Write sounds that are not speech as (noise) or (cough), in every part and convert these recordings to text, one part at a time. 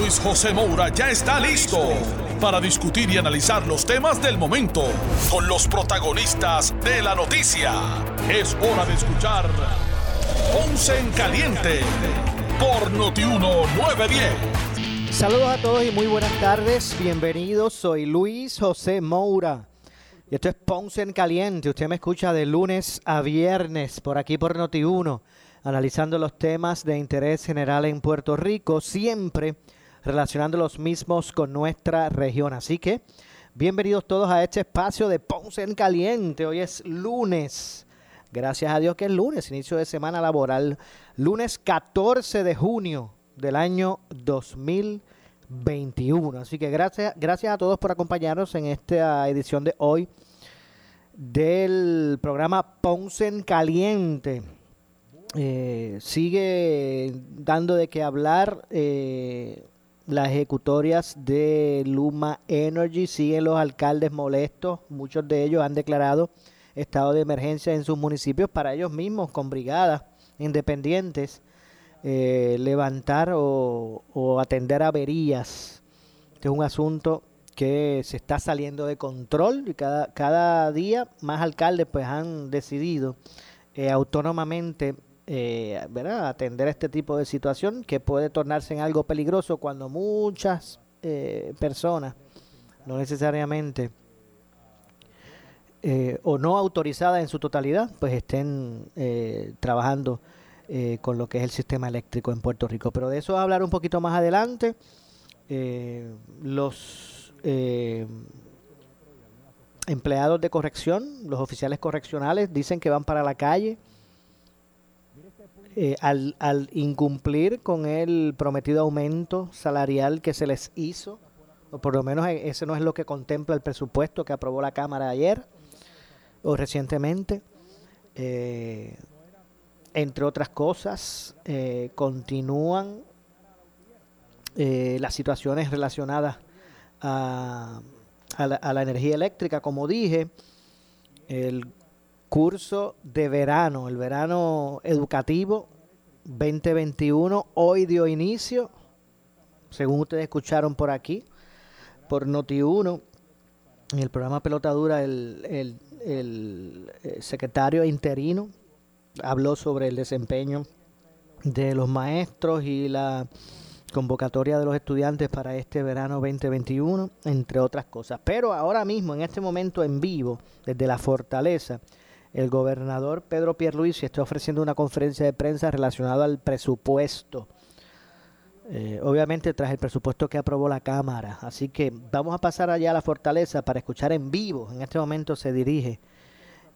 Luis José Moura ya está listo para discutir y analizar los temas del momento con los protagonistas de la noticia. Es hora de escuchar Ponce en Caliente por Notiuno 910. Saludos a todos y muy buenas tardes. Bienvenidos. Soy Luis José Moura. Y esto es Ponce en Caliente. Usted me escucha de lunes a viernes por aquí por Noti1, analizando los temas de interés general en Puerto Rico, siempre relacionando los mismos con nuestra región. Así que bienvenidos todos a este espacio de Ponce en Caliente. Hoy es lunes. Gracias a Dios que es lunes, inicio de semana laboral. Lunes 14 de junio del año 2021. Así que gracias, gracias a todos por acompañarnos en esta edición de hoy del programa Ponce en Caliente. Eh, sigue dando de qué hablar eh, las ejecutorias de Luma Energy. Siguen los alcaldes molestos. Muchos de ellos han declarado estado de emergencia en sus municipios para ellos mismos, con brigadas independientes, eh, levantar o, atender averías. Este es un asunto que se está saliendo de control y cada, cada día más alcaldes pues han decidido eh, autónomamente eh, ¿verdad? atender este tipo de situación que puede tornarse en algo peligroso cuando muchas eh, personas, no necesariamente eh, o no autorizadas en su totalidad, pues estén eh, trabajando eh, con lo que es el sistema eléctrico en Puerto Rico. Pero de eso hablar un poquito más adelante. Los empleados de corrección, los oficiales correccionales, dicen que van para la calle eh, al, al incumplir con el prometido aumento salarial que se les hizo, o por lo menos eh, ese no es lo que contempla el presupuesto que aprobó la Cámara ayer o recientemente. Eh, entre otras cosas, eh, continúan las situaciones relacionadas a, a la, a la energía eléctrica, como dije, el curso de verano, el verano educativo 2021, hoy dio inicio, según ustedes escucharon por aquí, por Noti1, en el programa Pelota Dura, el, el, eh, secretario interino habló sobre el desempeño de los maestros y la convocatoria de los estudiantes para este verano 2021, entre otras cosas. Pero ahora mismo, en este momento en vivo, desde la fortaleza, el gobernador Pedro Pierluisi está ofreciendo una conferencia de prensa relacionada al presupuesto. Eh, obviamente tras el presupuesto que aprobó la Cámara. Así que vamos a pasar allá a la fortaleza para escuchar en vivo. En este momento se dirige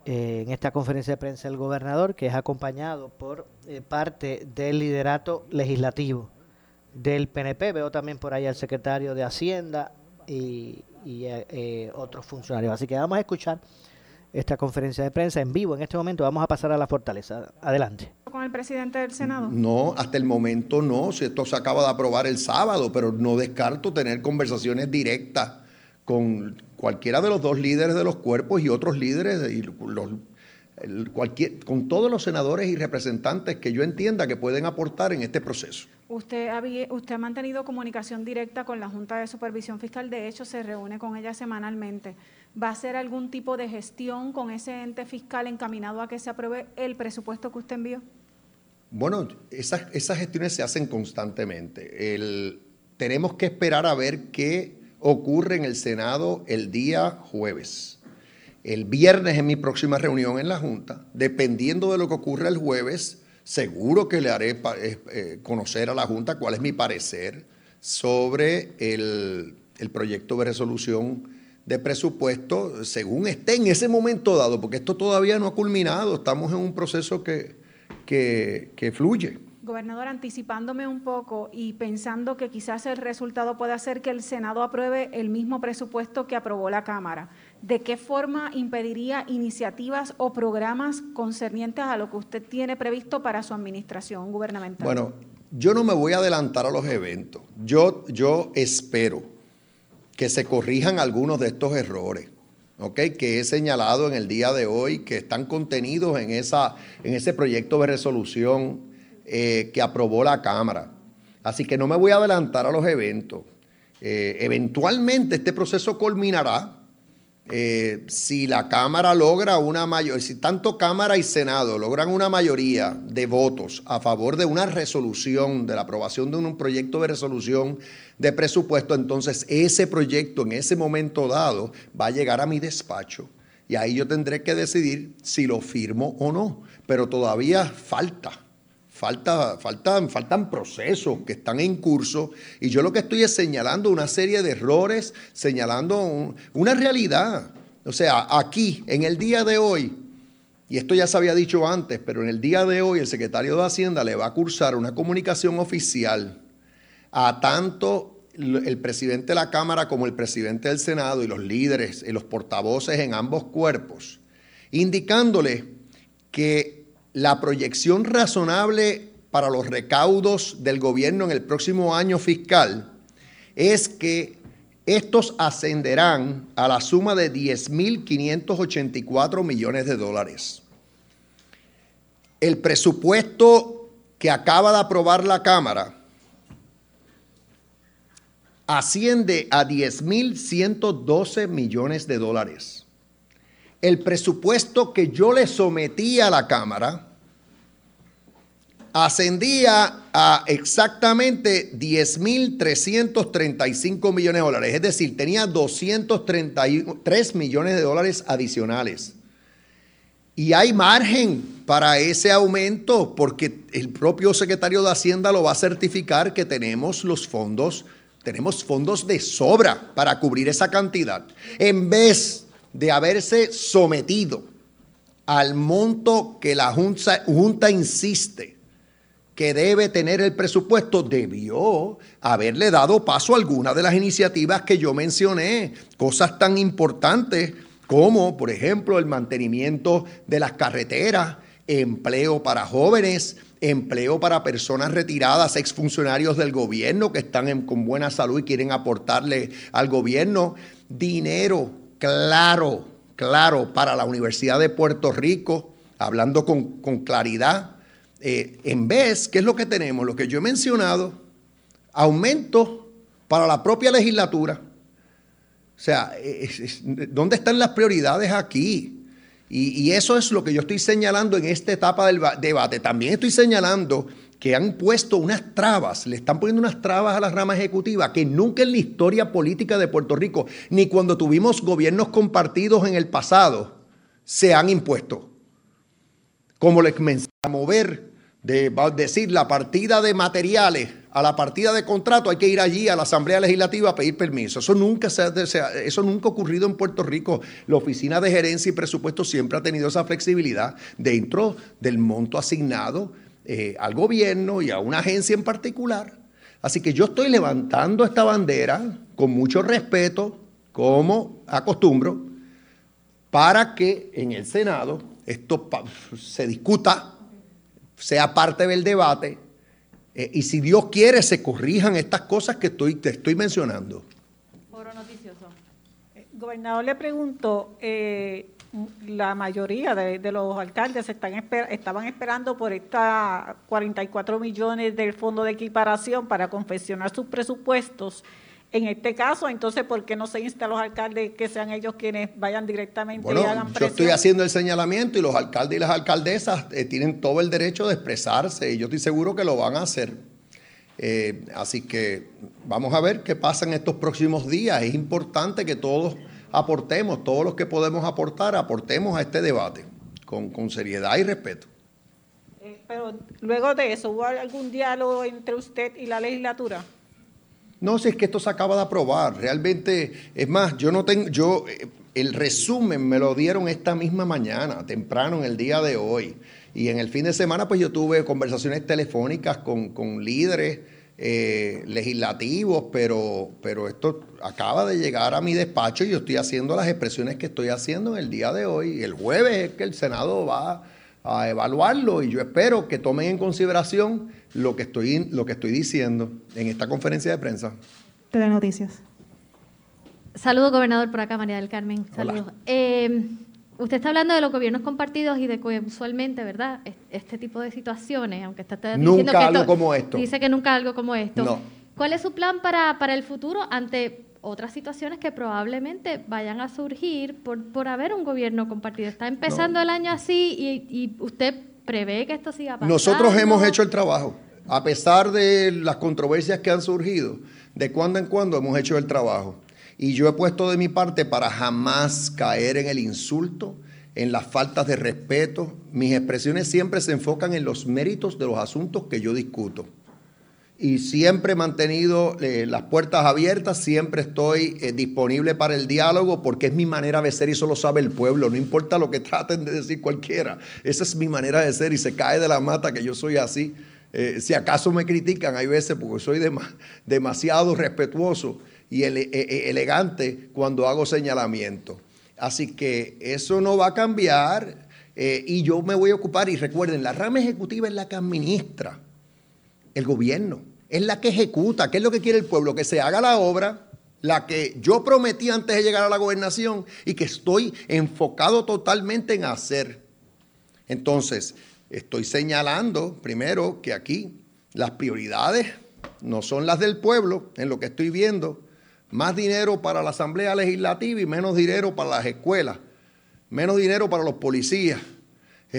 eh, en esta conferencia de prensa el gobernador, que es acompañado por eh, parte del liderato legislativo del PNP. Veo también por ahí al secretario de Hacienda y, y, otros funcionarios. Así que vamos a escuchar esta conferencia de prensa en vivo. En este momento vamos a pasar a la fortaleza. Adelante. con el presidente del Senado? No, hasta el momento no. Si esto se acaba de aprobar el sábado, pero no descarto tener conversaciones directas con cualquiera de los dos líderes de los cuerpos y otros líderes y los, el- cualquier, con todos los senadores y representantes que yo entienda que pueden aportar en este proceso. Usted, había- usted ha mantenido comunicación directa con la Junta de Supervisión Fiscal, de hecho se reúne con ella semanalmente. ¿Va a hacer algún tipo de gestión con ese ente fiscal encaminado a que se apruebe el presupuesto que usted envió? Bueno, esas, esas gestiones se hacen constantemente. Tenemos que esperar a ver qué ocurre en el Senado el día jueves. El viernes en mi próxima reunión en la Junta, dependiendo de lo que ocurra el jueves, seguro que le haré eh, eh, conocer a la Junta cuál es mi parecer sobre el, el proyecto de resolución de presupuesto según esté en ese momento dado, porque esto todavía no ha culminado, estamos en un proceso que, que, que fluye. Gobernador, anticipándome un poco y pensando que quizás el resultado pueda ser que el Senado apruebe el mismo presupuesto que aprobó la Cámara, ¿de qué forma impediría iniciativas o programas concernientes a lo que usted tiene previsto para su administración gubernamental? Bueno, yo no me voy a adelantar a los eventos. Yo, yo espero que se corrijan algunos de estos errores. que he señalado en el día de hoy, que están contenidos en, esa, en ese proyecto de resolución eh, que aprobó la Cámara. Así que no me voy a adelantar a los eventos. Eh, eventualmente este proceso culminará eh, si la Cámara logra una mayoría, si tanto Cámara y Senado logran una mayoría de votos a favor de una resolución, de la aprobación de un proyecto de resolución de presupuesto, entonces ese proyecto en ese momento dado va a llegar a mi despacho. Y ahí yo tendré que decidir si lo firmo o no, pero todavía falta Falta, faltan, faltan procesos que están en curso y yo lo que estoy es señalando una serie de errores, señalando una realidad. O sea, aquí, en el día de hoy, y esto ya se había dicho antes, pero en el día de hoy el secretario de Hacienda le va a cursar una comunicación oficial a tanto el presidente de la Cámara como el presidente del Senado y los líderes y los portavoces en ambos cuerpos, indicándole que la proyección razonable para los recaudos del gobierno en el próximo año fiscal es que estos ascenderán a la suma de 10.584 millones de dólares. El presupuesto que acaba de aprobar la Cámara asciende a 10.112 millones de dólares el presupuesto que yo le sometí a la Cámara ascendía a exactamente 10.335 millones de dólares, es decir, tenía 233 millones de dólares adicionales. Y hay margen para ese aumento porque el propio secretario de Hacienda lo va a certificar que tenemos los fondos, tenemos fondos de sobra para cubrir esa cantidad. En vez de haberse sometido al monto que la Junta, insiste que debe tener el presupuesto, debió haberle dado paso a algunas de las iniciativas que yo mencioné, cosas tan importantes como, por ejemplo, el mantenimiento de las carreteras, empleo para jóvenes, empleo para personas retiradas, exfuncionarios del gobierno que están con buena salud y quieren aportarle al gobierno, dinero claro, claro para la Universidad de Puerto Rico, hablando con, claridad. Eh, en vez, ¿qué es lo que tenemos? Lo que yo he mencionado, aumento para la propia legislatura. O sea, ¿dónde están las prioridades aquí? y, eso es lo que yo estoy señalando en esta etapa del debate. También estoy señalando que han puesto unas trabas, le están poniendo unas trabas a la rama ejecutiva que nunca en la historia política de Puerto Rico, ni cuando tuvimos gobiernos compartidos en el pasado, se han impuesto. Como les mencioné, a mover, de decir, la partida de materiales a la partida de contrato, hay que ir allí a la Asamblea Legislativa a pedir permiso. Eso nunca, se eso nunca ha ocurrido en Puerto Rico. La Oficina de Gerencia y Presupuesto siempre ha tenido esa flexibilidad dentro del monto asignado eh, al gobierno y a una agencia en particular. Así que yo estoy levantando esta bandera con mucho respeto, como acostumbro, para que en el Senado esto se discuta, sea parte del debate, eh, y si Dios quiere se corrijan estas cosas que estoy, te estoy mencionando. noticioso. Eh, gobernador, le pregunto, eh, la mayoría de, los alcaldes están estaban esperando por esta 44 millones del fondo de equiparación para confeccionar sus presupuestos. En este caso, entonces, ¿por qué no se insta a los alcaldes que sean ellos quienes vayan directamente y hagan presión? Yo estoy haciendo el señalamiento y los alcaldes y las alcaldesas eh, tienen todo el derecho de expresarse y yo estoy seguro que lo van a hacer. Eh, así que vamos a ver qué pasa en estos próximos días. Es importante que todos aportemos, todos los que podemos aportar, aportemos a este debate con, seriedad y respeto. Eh, pero luego de eso, ¿hubo algún diálogo entre usted y la legislatura? No, si es que esto se acaba de aprobar. Realmente, es más, yo no tengo, yo, eh, el resumen me lo dieron esta misma mañana, temprano en el día de hoy. Y en el fin de semana, pues yo tuve conversaciones telefónicas con, con líderes eh, legislativos, pero, pero esto acaba de llegar a mi despacho y yo estoy haciendo las expresiones que estoy haciendo en el día de hoy. El jueves es que el Senado va a evaluarlo y yo espero que tomen en consideración lo que estoy, lo que estoy diciendo en esta conferencia de prensa. Telenoticias. Saludos, gobernador, por acá, María del Carmen. Saludos. Eh, usted está hablando de los gobiernos compartidos y de que usualmente, ¿verdad? Este tipo de situaciones, aunque está diciendo nunca que algo como esto. Dice que nunca algo como esto. ¿Cuál es su plan para, para el futuro ante otras situaciones que probablemente vayan a surgir por, por haber un gobierno compartido? Está empezando el año así y, y usted prevé que esto siga pasando. Nosotros hemos hecho el trabajo. A pesar de las controversias que han surgido, de cuando en cuando hemos hecho el trabajo. Y yo he puesto de mi parte para jamás caer en el insulto, en las faltas de respeto. Mis expresiones siempre se enfocan en los méritos de los asuntos que yo discuto. Y siempre he mantenido eh, las puertas abiertas, siempre estoy eh, disponible para el diálogo porque es mi manera de ser y eso lo sabe el pueblo, no importa lo que traten de decir cualquiera. Esa es mi manera de ser y se cae de la mata que yo soy así. Eh, si acaso me critican, hay veces porque soy demasiado respetuoso y e, e, elegante cuando hago señalamiento. Así que eso no va a cambiar eh, y yo me voy a ocupar. Y recuerden, la rama ejecutiva es la que administra el gobierno, es la que ejecuta. ¿Qué es lo que quiere el pueblo? Que se haga la obra, la que yo prometí antes de llegar a la gobernación y que estoy enfocado totalmente en hacer. Entonces, estoy señalando primero que aquí las prioridades no son las del pueblo, en lo que estoy viendo, más dinero para la Asamblea Legislativa y menos dinero para las escuelas, menos dinero para los policías,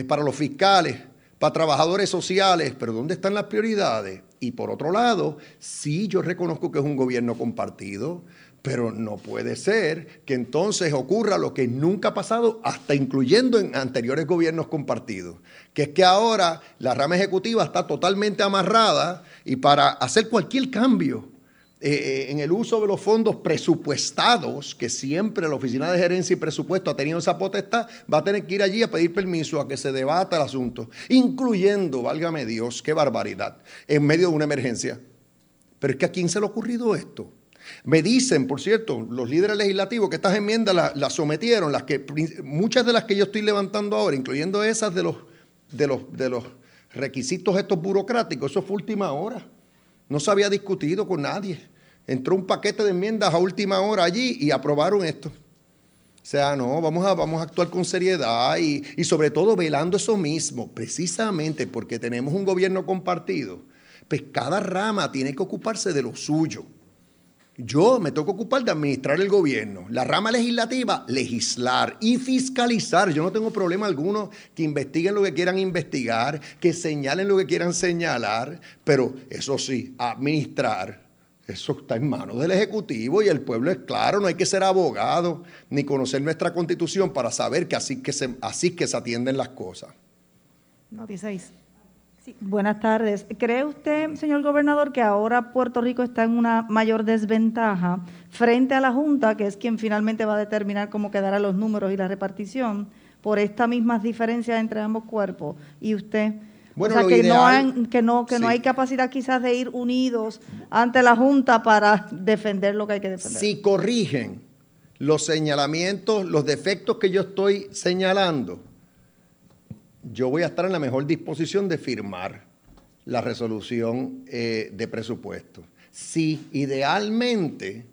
para los fiscales, para trabajadores sociales, pero ¿dónde están las prioridades? Y por otro lado, sí yo reconozco que es un gobierno compartido, pero no puede ser que entonces ocurra lo que nunca ha pasado, hasta incluyendo en anteriores gobiernos compartidos, que es que ahora la rama ejecutiva está totalmente amarrada y para hacer cualquier cambio eh, en el uso de los fondos presupuestados, que siempre la Oficina de Gerencia y Presupuesto ha tenido esa potestad, va a tener que ir allí a pedir permiso a que se debata el asunto, incluyendo, válgame Dios, qué barbaridad, en medio de una emergencia. Pero es que a quién se le ha ocurrido esto. Me dicen, por cierto, los líderes legislativos que estas enmiendas las, sometieron, las que, muchas de las que yo estoy levantando ahora, incluyendo esas de los, de los, de los requisitos estos burocráticos, eso fue última hora. No se había discutido con nadie. Entró un paquete de enmiendas a última hora allí y aprobaron esto. O sea, no, vamos a, vamos a actuar con seriedad y, y sobre todo velando eso mismo, precisamente porque tenemos un gobierno compartido. Pues cada rama tiene que ocuparse de lo suyo. Yo me que ocupar de administrar el gobierno. La rama legislativa, legislar y fiscalizar. Yo no tengo problema alguno que investiguen lo que quieran investigar, que señalen lo que quieran señalar, pero eso sí, administrar. Eso está en manos del Ejecutivo y el pueblo es claro, no hay que ser abogado ni conocer nuestra constitución para saber que así que se, así que se atienden las cosas. Buenas tardes. ¿Cree usted, señor gobernador, que ahora Puerto Rico está en una mayor desventaja frente a la Junta, que es quien finalmente va a determinar cómo quedarán los números y la repartición, por estas mismas diferencias entre ambos cuerpos? Y usted, bueno, o sea, que, no hay, que, no, que no hay capacidad quizás de ir unidos ante la Junta para defender lo que hay que defender. Si corrigen los señalamientos, los defectos que yo estoy señalando, yo voy a estar en la mejor disposición de firmar la resolución eh, de presupuesto. Si idealmente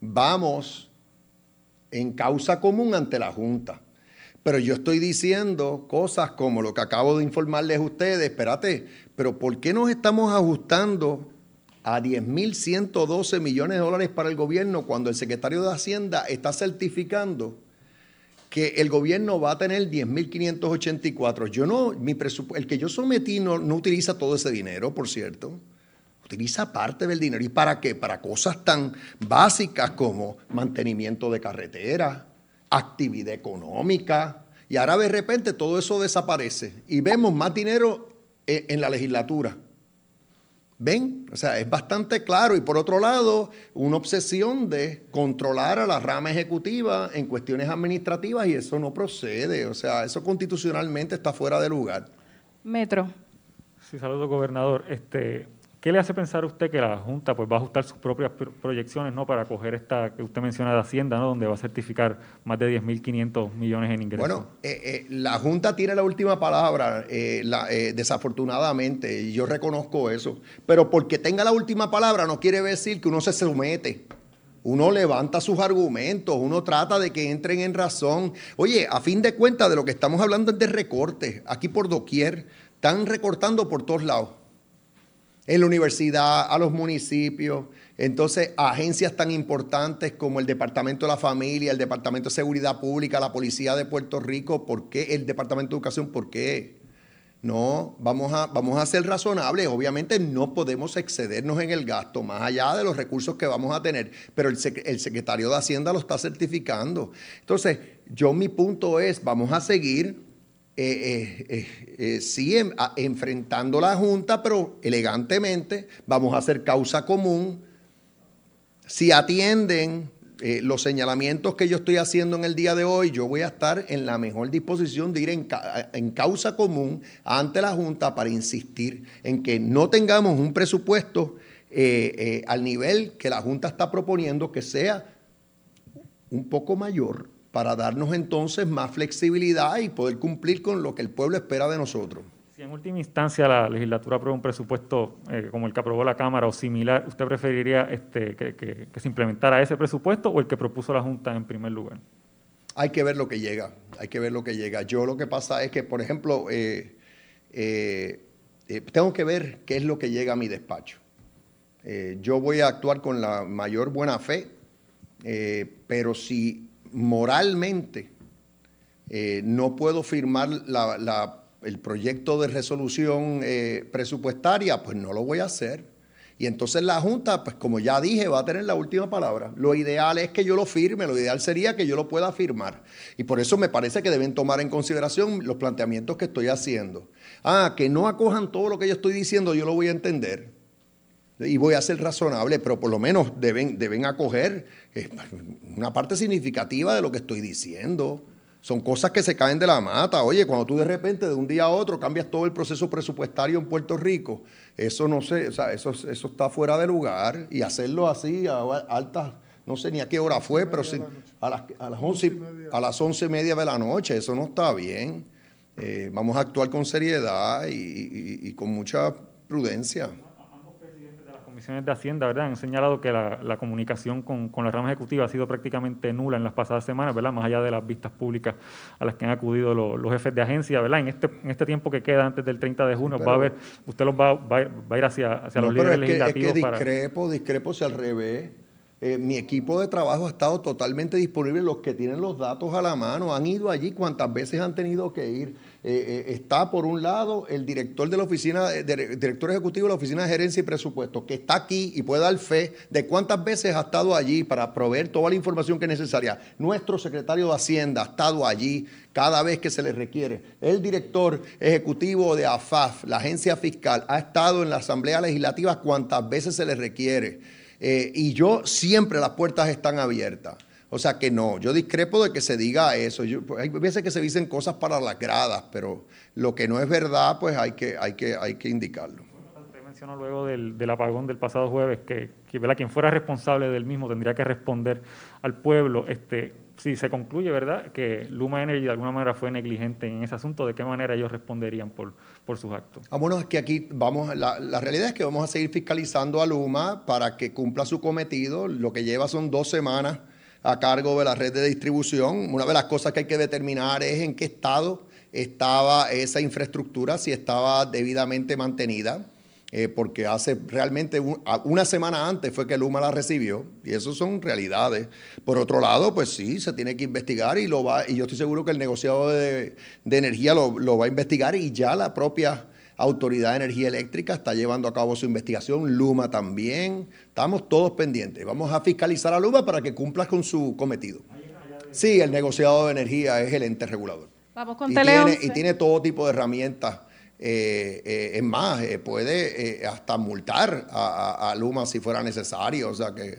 vamos en causa común ante la Junta, pero yo estoy diciendo cosas como lo que acabo de informarles a ustedes, espérate, pero ¿por qué nos estamos ajustando a 10.112 millones de dólares para el gobierno cuando el secretario de Hacienda está certificando que el gobierno va a tener 10.584. Yo no, mi el que yo sometí no, no utiliza todo ese dinero, por cierto. Utiliza parte del dinero. ¿Y para qué? Para cosas tan básicas como mantenimiento de carretera, actividad económica. Y ahora de repente todo eso desaparece y vemos más dinero en, en la legislatura. ¿Ven? O sea, es bastante claro. Y por otro lado, una obsesión de controlar a la rama ejecutiva en cuestiones administrativas y eso no procede. O sea, eso constitucionalmente está fuera de lugar. Metro. Sí, saludo, gobernador. Este, ¿Qué le hace pensar a usted que la Junta pues, va a ajustar sus propias proyecciones ¿no? para coger esta que usted menciona de Hacienda, ¿no? donde va a certificar más de 10.500 millones en ingresos? Bueno, eh, eh, la Junta tiene la última palabra, eh, desafortunadamente, y yo reconozco eso. Pero porque tenga la última palabra no quiere decir que uno se somete. Uno levanta sus argumentos, uno trata de que entren en razón. Oye, a fin de cuentas, de lo que estamos hablando es de recortes. Aquí por doquier, están recortando por todos lados en la universidad, a los municipios. Entonces, agencias tan importantes como el Departamento de la Familia, el Departamento de Seguridad Pública, la Policía de Puerto Rico, ¿por qué el Departamento de Educación? ¿Por qué? No, vamos a, vamos a ser razonables. Obviamente no podemos excedernos en el gasto, más allá de los recursos que vamos a tener, pero el, el secretario de Hacienda lo está certificando. Entonces, yo mi punto es, vamos a seguir eh, eh, eh, sí, enfrentando la Junta, pero elegantemente, vamos a hacer causa común. Si atienden los señalamientos que yo estoy haciendo en el día de hoy, yo voy a estar en la mejor disposición de ir en, causa común ante la Junta para insistir en que no tengamos un presupuesto al nivel que la Junta está proponiendo, que sea un poco mayor para darnos entonces más flexibilidad y poder cumplir con lo que el pueblo espera de nosotros. Si en última instancia la legislatura aprueba un presupuesto eh, como el que aprobó la Cámara o similar, ¿usted preferiría este, que, se implementara ese presupuesto o el que propuso la Junta en primer lugar? Hay que ver lo que llega, hay que ver lo que llega. Yo lo que pasa es que, por ejemplo, eh, eh, tengo que ver qué es lo que llega a mi despacho. yo voy a actuar con la mayor buena fe, pero si moralmente eh, no puedo firmar el proyecto de resolución eh, presupuestaria, pues no lo voy a hacer. Y entonces la Junta, pues como ya dije, va a tener la última palabra. Lo ideal es que yo lo firme, lo ideal sería que yo lo pueda firmar. Y por eso me parece que deben tomar en consideración los planteamientos que estoy haciendo. Ah, que no acojan todo lo que yo estoy diciendo, yo lo voy a entender y voy a ser razonable, pero por lo menos deben, deben acoger eh, una parte significativa de lo que estoy diciendo. Son cosas que se caen de la mata. Oye, cuando tú de repente de un día a otro cambias todo el proceso presupuestario en Puerto Rico, eso no sé, o sea, eso, eso está fuera de lugar. Y hacerlo así a altas, no sé ni a qué hora fue, pero a, las, a, las once, a las once y media de la noche, eso no está bien. Eh, vamos a actuar con seriedad y con mucha prudencia de Hacienda, ¿verdad? Han señalado que la, comunicación con, la rama ejecutiva ha sido prácticamente nula en las pasadas semanas, ¿verdad? Más allá de las vistas públicas a las que han acudido los, jefes de agencia, ¿verdad? En este, en este tiempo que queda antes del 30 de junio, va a ver, usted los va, va, a ir hacia, hacia los líderes legislativos. Es que discrepo, discrepo si al revés. Eh, mi equipo de trabajo ha estado totalmente disponible, los que tienen los datos a la mano, han ido allí cuantas veces han tenido que ir. Eh, eh, está por un lado el director de la oficina, director ejecutivo de la oficina de gerencia y presupuesto, que está aquí y puede dar fe de cuántas veces ha estado allí para proveer toda la información que es necesaria. Nuestro secretario de Hacienda ha estado allí cada vez que se le requiere. El director ejecutivo de AFAF, la agencia fiscal, ha estado en la Asamblea Legislativa cuantas veces se le requiere. Eh, y yo siempre las puertas están abiertas. O sea que no, yo discrepo de que se diga eso. Pues, hay veces que se dicen cosas para las gradas, pero lo que no es verdad, pues hay que, hay que, hay que indicarlo. Usted mencionó luego del, apagón del pasado jueves que, que quien fuera responsable del mismo tendría que responder al pueblo. Este, si se concluye, ¿verdad?, que Luma Energy de alguna manera fue negligente en ese asunto, ¿de qué manera ellos responderían por, por sus actos? Ah, bueno, es que aquí vamos, la, la, realidad es que vamos a seguir fiscalizando a Luma para que cumpla su cometido. Lo que lleva son dos semanas a cargo de la red de distribución. Una de las cosas que hay que determinar es en qué estado estaba esa infraestructura, si estaba debidamente mantenida. Eh, porque hace realmente una semana antes fue que Luma la recibió, y eso son realidades. Por otro lado, pues sí, se tiene que investigar y, lo va, y yo estoy seguro que el negociado de, energía lo, lo, va a investigar y ya la propia Autoridad de Energía Eléctrica está llevando a cabo su investigación, Luma también, estamos todos pendientes. Vamos a fiscalizar a Luma para que cumpla con su cometido. Sí, el negociado de energía es el ente regulador. Vamos con y tiene, y tiene todo tipo de herramientas es más, puede hasta multar a, Luma si fuera necesario. O sea que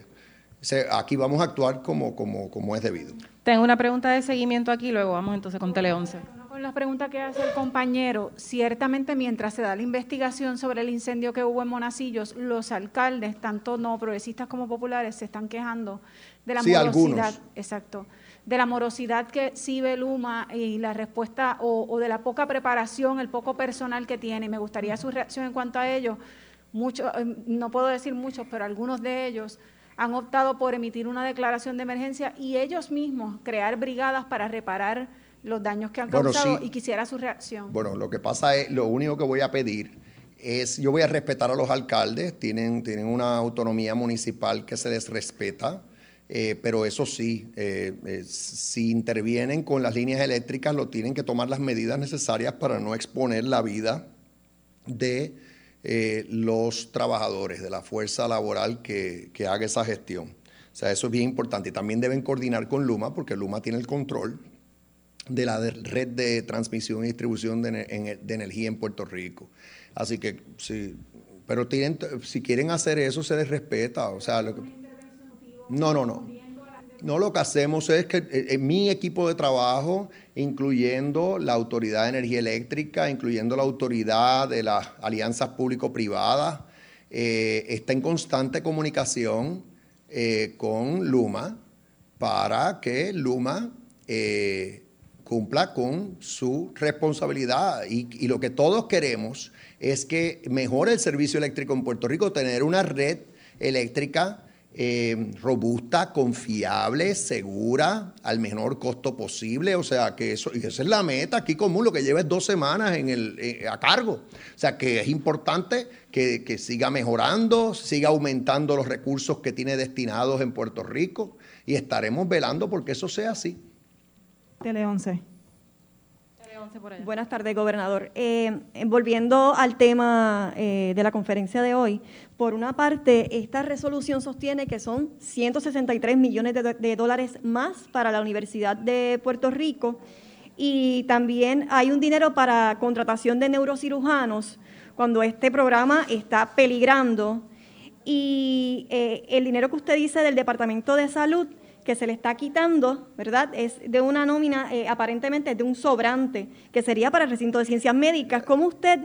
aquí vamos a actuar como, como, como es debido. Tengo una pregunta de seguimiento aquí, luego vamos entonces con Tele 11. Con la pregunta que hace el compañero, ciertamente mientras se da la investigación sobre el incendio que hubo en Monacillos, los alcaldes, tanto no progresistas como populares, se están quejando de la morosidad, exacto, de la morosidad que ve Luma y la respuesta o, de la poca preparación, el poco personal que tiene. Me gustaría su reacción en cuanto a ello. Muchos, eh, no puedo decir muchos, pero algunos de ellos han optado por emitir una declaración de emergencia y ellos mismos crear brigadas para reparar los daños que han causado y quisiera su reacción. Bueno, lo que pasa es, lo único que voy a pedir es, yo voy a respetar a los alcaldes, tienen, tienen una autonomía municipal que se les respeta, eh, pero eso sí, eh, eh, si intervienen con las líneas eléctricas, lo tienen que tomar las medidas necesarias para no exponer la vida de los trabajadores, de la fuerza laboral que, que haga esa gestión. O sea, eso es bien importante. Y también deben coordinar con Luma, porque Luma tiene el control de la red de transmisión y distribución de, energía en Puerto Rico. Así que sí, pero si quieren hacer eso se les respeta, o sea, no, no, no. No, lo que hacemos es que eh, eh, mi equipo de trabajo, incluyendo la Autoridad de Energía Eléctrica, incluyendo la Autoridad de las Alianzas Público-Privadas, eh, está en constante comunicación con Luma para que Luma cumpla con su responsabilidad. Y, lo que todos queremos es que mejore el servicio eléctrico en Puerto Rico, tener una red eléctrica eh, robusta, confiable, segura, al menor costo posible. O sea, que eso, y esa es la meta aquí común, lo que lleva es dos semanas eh, a cargo. O sea, que es importante que siga mejorando, siga aumentando los recursos que tiene destinados en Puerto Rico y estaremos velando porque eso sea así. Tele 11. Buenas tardes, gobernador. Eh, volviendo al tema eh, de la conferencia de hoy, por una parte, esta resolución sostiene que son 163 millones de, dólares más para la Universidad de Puerto Rico y también hay un dinero para contratación de neurocirujanos cuando este programa está peligrando. Y eh, el dinero que usted dice del Departamento de Salud que se le está quitando, ¿verdad? Es de una nómina eh, aparentemente de un sobrante, que sería para el recinto de ciencias médicas. ¿Cómo usted,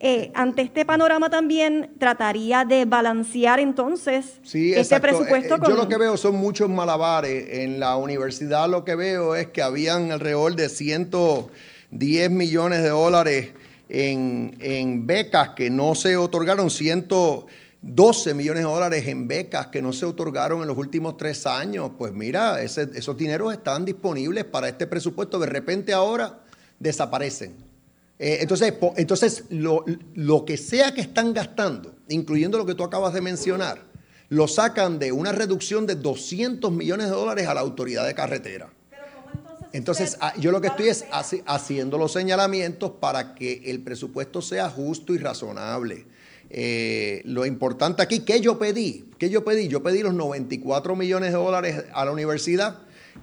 eh, ante este panorama también, trataría de balancear entonces este presupuesto? Eh, yo lo que veo son muchos malabares. En la universidad lo que veo es que habían alrededor de 110 millones de dólares en, en becas que no se otorgaron, 100 12 millones de dólares en becas que no se otorgaron en los últimos tres años. Pues mira, esos dineros están disponibles para este presupuesto. De repente ahora desaparecen. Eh, entonces, entonces lo, lo que sea que están gastando, incluyendo lo que tú acabas de mencionar, lo sacan de una reducción de 200 millones de dólares a la autoridad de carretera. Entonces, ah, yo lo que estoy es haciendo los señalamientos para que el presupuesto sea justo y razonable. Eh, lo importante aquí, ¿qué yo pedí? ¿Qué yo pedí? Yo pedí los 94 millones de dólares a la universidad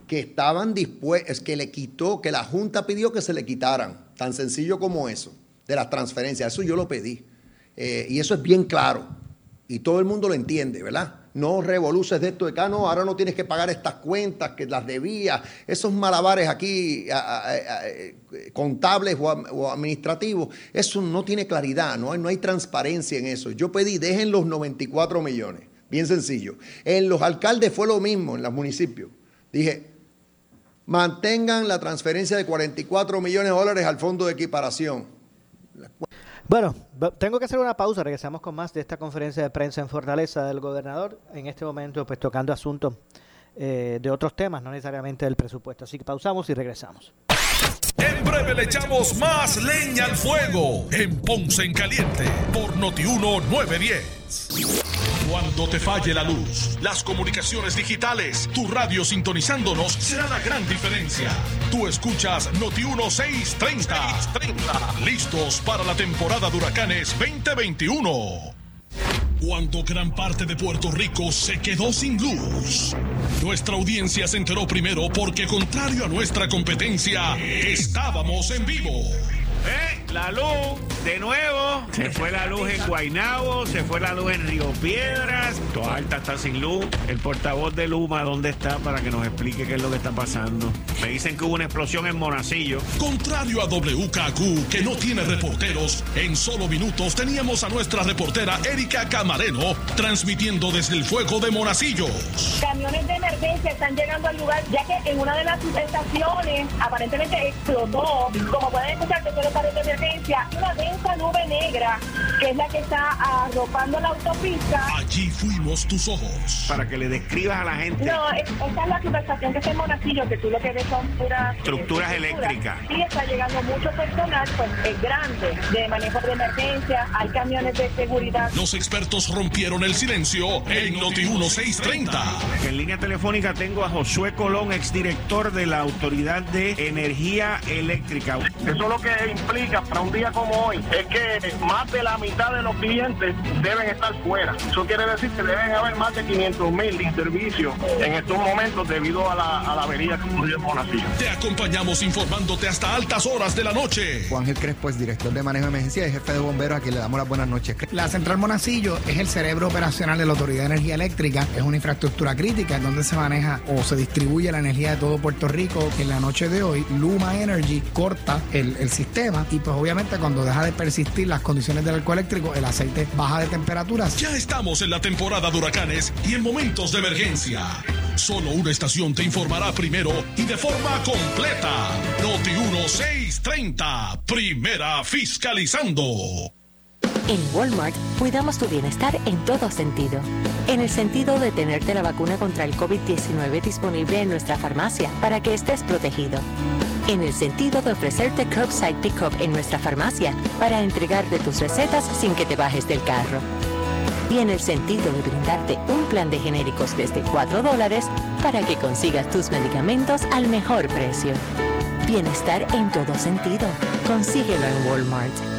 que estaban dispuestos, que le quitó, que la Junta pidió que se le quitaran, tan sencillo como eso, de las transferencias. Eso yo lo pedí. Eh, y eso es bien claro. Y todo el mundo lo entiende, ¿verdad? No revoluces de esto de acá, no, ahora no tienes que pagar estas cuentas que las debías, esos malabares aquí contables o, administrativos, eso no tiene claridad, no hay, transparencia en eso. Yo pedí, dejen los 94 millones, bien sencillo. En los alcaldes fue lo mismo, en los municipios. Dije, mantengan la transferencia de 44 millones de dólares al fondo de equiparación. Bueno, tengo que hacer una pausa, regresamos con más de esta conferencia de prensa en Fortaleza del gobernador, en este momento pues tocando asuntos eh, de otros temas, no necesariamente del presupuesto. Así que pausamos y regresamos. En breve le echamos más leña al fuego en Ponce en Caliente por Notiuno 910. Cuando te falle la luz, las comunicaciones digitales, tu radio sintonizándonos será la gran diferencia. Tú escuchas Noti 1630. 630. Listos para la temporada de huracanes 2021. Cuando gran parte de Puerto Rico se quedó sin luz. Nuestra audiencia se enteró primero porque contrario a nuestra competencia, estábamos en vivo. ¿Eh? La luz, de nuevo. Se fue la luz en Guaynabo, se fue la luz en Río Piedras. Toda Alta está sin luz. El portavoz de Luma, ¿dónde está? Para que nos explique qué es lo que está pasando. Me dicen que hubo una explosión en Monacillo. Contrario a WKQ, que no tiene reporteros, en solo minutos teníamos a nuestra reportera Erika Camareno transmitiendo desde el fuego de Monacillos. Camiones de emergencia están llegando al lugar, ya que en una de las estaciones aparentemente explotó. Como pueden escuchar, que parece de emergencia, una densa nube negra, que es la que está arropando la autopista. Allí fuimos tus ojos. Para que le describas a la gente. No, es- esta es la superestación que está en Monacillo, que tú lo que ves son puras... eh, Estructuras eléctricas. Sí, está llegando mucho personal, pues es grande, de manejo de emergencia, hay camiones de seguridad. Los expertos rompieron el silencio en Noti 1630. En línea telefónica tengo a Josué Colón, exdirector de la Autoridad de Energía Eléctrica. Eso lo que implica para un día como hoy es que más de la mitad de los clientes deben estar fuera. Eso quiere decir que deben haber más de 500 mil sin servicio en estos momentos debido a la, a la avería que ocurrió en Monacillo. Te acompañamos informándote hasta altas horas de la noche. Juan Gil Crespo es director de manejo de emergencia y jefe de bomberos a quien le damos las buenas noches. La Central Monacillo es el cerebro operacional de la Autoridad de Energía Eléctrica. Es una infraestructura crítica en donde se maneja o se distribuye la energía de todo Puerto Rico. En la noche de hoy, Luma Energy corta el, el sistema y pues obviamente cuando deja de persistir las condiciones del arco eléctrico, el aceite baja de temperaturas. Ya estamos en la temporada de huracanes y en momentos de emergencia. Solo una estación te informará primero y de forma completa. Noti 1630, primera fiscalizando. En Walmart cuidamos tu bienestar en todo sentido. En el sentido de tenerte la vacuna contra el COVID-19 disponible en nuestra farmacia para que estés protegido. En el sentido de ofrecerte curbside pickup en nuestra farmacia para entregarte tus recetas sin que te bajes del carro. Y en el sentido de brindarte un plan de genéricos desde 4 dólares para que consigas tus medicamentos al mejor precio. Bienestar en todo sentido. Consíguelo en Walmart.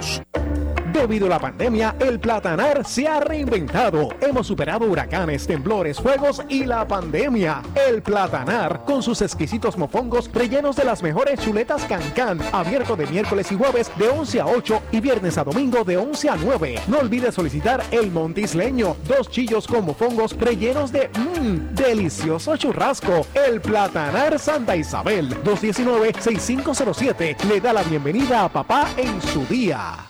Unidos. Debido a la pandemia, el platanar se ha reinventado. Hemos superado huracanes, temblores, fuegos y la pandemia. El platanar, con sus exquisitos mofongos rellenos de las mejores chuletas cancán, abierto de miércoles y jueves de 11 a 8 y viernes a domingo de 11 a 9. No olvides solicitar el montisleño, dos chillos con mofongos rellenos de mmm, delicioso churrasco. El platanar Santa Isabel, 219-6507, le da la bienvenida a papá en su día.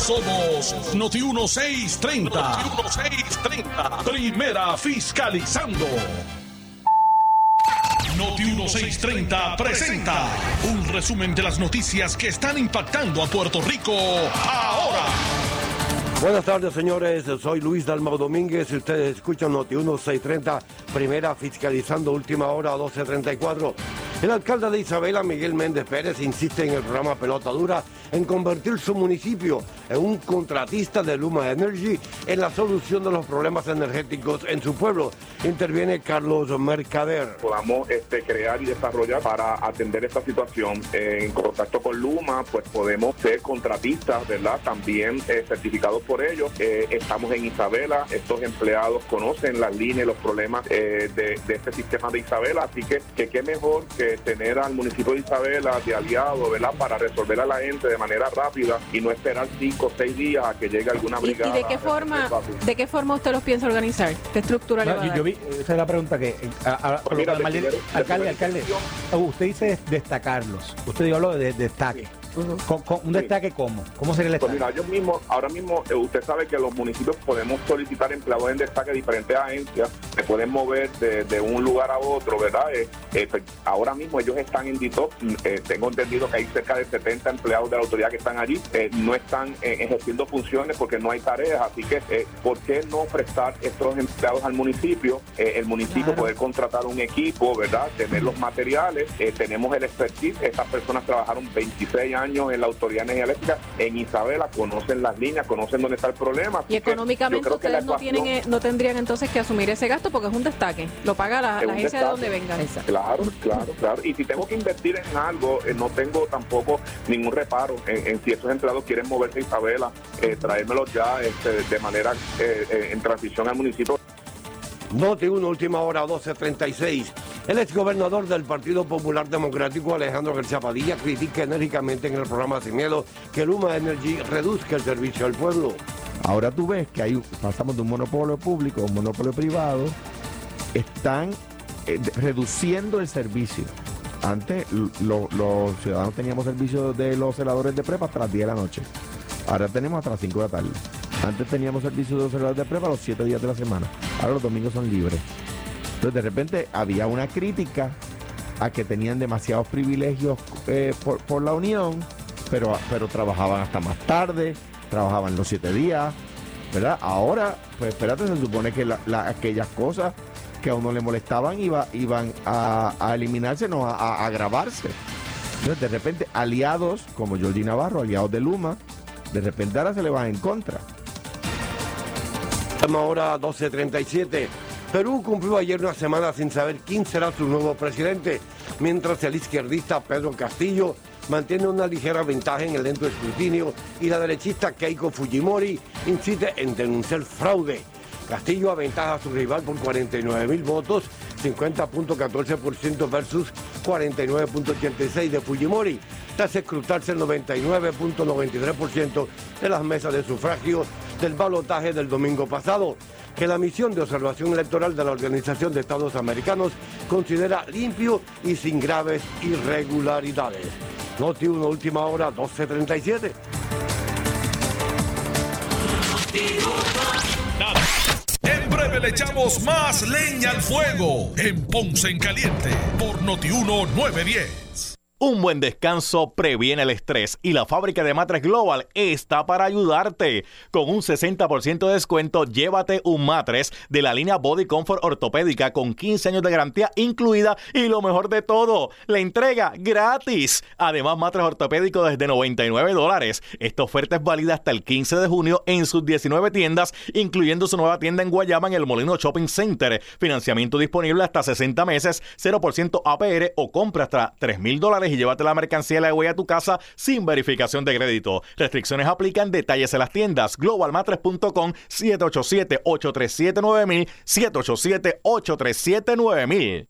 Somos Noti 1630. Noti 1630. Primera fiscalizando. Noti 1630 presenta un resumen de las noticias que están impactando a Puerto Rico ahora. Buenas tardes, señores. Soy Luis Dalmau Domínguez y ustedes escuchan Noti 1630, primera fiscalizando última hora 1234. El alcalde de Isabela, Miguel Méndez Pérez, insiste en el programa Pelota Dura en convertir su municipio en un contratista de Luma Energy en la solución de los problemas energéticos en su pueblo. Interviene Carlos Mercader. Podamos este, crear y desarrollar para atender esta situación. en contacto con Luma, pues podemos ser contratistas, ¿verdad? También eh, certificados por ellos. Eh, estamos en Isabela, estos empleados conocen las líneas y los problemas eh, de, este sistema de Isabela, así que, que qué mejor que tener al municipio de Isabela de aliado, ¿verdad? Para resolver a la gente de manera rápida y no esperar cinco o seis días a que llegue alguna brigada. ¿Y, de qué forma de qué forma usted los piensa organizar? ¿Qué estructura le va a dar? Yo vi, esa es la pregunta que... Pues alcalde, alcalde, usted dice destacarlos. Usted lo de destaque un destaque cómo? ¿Cómo sería el pues destaque? mira, mismo, ahora mismo, eh, usted sabe que los municipios podemos solicitar empleados en destaque a diferentes agencias, se pueden mover de, un lugar a otro, ¿verdad? Eh, eh, pues, ahora mismo ellos están en DITOP, tengo entendido que hay cerca de 70 empleados de la autoridad que están allí, no están ejerciendo funciones porque no hay tareas, así que ¿por qué no prestar estos empleados al municipio? el municipio poder contratar un equipo, ¿verdad? Tener los materiales, tenemos el expertise, estas personas trabajaron 26 años años en la Autoridad de Energía Eléctrica, en Isabela, conocen las líneas, conocen dónde está el problema. Y económicamente ustedes no, tienen, eh, no tendrían entonces que asumir ese gasto porque es un destaque, lo paga la, agencia de donde vengan. Claro, claro, claro. Y si tengo que invertir en algo, eh, no tengo tampoco ningún reparo en, si esos empleados quieren moverse a Isabela, eh, traérmelos ya este, de manera en transición al municipio. Noti una última hora 12.36. El exgobernador del Partido Popular Democrático, Alejandro García Padilla, critica enérgicamente en el programa Sin Miedo que Luma Energy reduzca el servicio al pueblo. Ahora tú ves que ahí pasamos de un monopolio público a un monopolio privado, están eh, reduciendo el servicio. Antes los ciudadanos teníamos servicio de los celadores de prepa hasta las 10 de la noche. Ahora tenemos hasta las 5 de la tarde. Antes teníamos servicio de celadores de prepa los 7 días de la semana. Ahora los domingos son libres. Entonces de repente había una crítica a que tenían demasiados privilegios eh, por, la unión, pero, pero trabajaban hasta más tarde, trabajaban los siete días, ¿verdad? Ahora, pues espérate, se supone que aquellas cosas que a uno le molestaban iba, iban a, eliminarse, no a, agravarse. Entonces, de repente, aliados como Jordi Navarro, aliados de Luma, de repente ahora se le van en contra. Estamos ahora 12.37. Perú cumplió ayer una semana sin saber quién será su nuevo presidente, mientras el izquierdista Pedro Castillo mantiene una ligera ventaja en el lento escrutinio y la derechista Keiko Fujimori insiste en denunciar fraude. Castillo aventaja a su rival por 49 mil votos, 50.14% versus 49.86 de Fujimori, tras escrutarse el 99.93% de las mesas de sufragio del balotaje del domingo pasado, que la misión de observación electoral de la Organización de Estados Americanos considera limpio y sin graves irregularidades. Noti 1, última hora, 12.37. En breve le echamos más leña al fuego en Ponce en Caliente por Noti 1 910. Un buen descanso previene el estrés y la fábrica de matres Global está para ayudarte. Con un 60% de descuento, llévate un matres de la línea Body Comfort ortopédica con 15 años de garantía incluida y lo mejor de todo, la entrega gratis. Además, matres ortopédico desde 99 dólares. Esta oferta es válida hasta el 15 de junio en sus 19 tiendas, incluyendo su nueva tienda en Guayama en el Molino Shopping Center. Financiamiento disponible hasta 60 meses, 0% APR o compra hasta 3 mil dólares y llévate la mercancía de la huella a tu casa sin verificación de crédito. Restricciones aplican, detalles en las tiendas. Globalmatres.com 787-837-9000 787-837-9000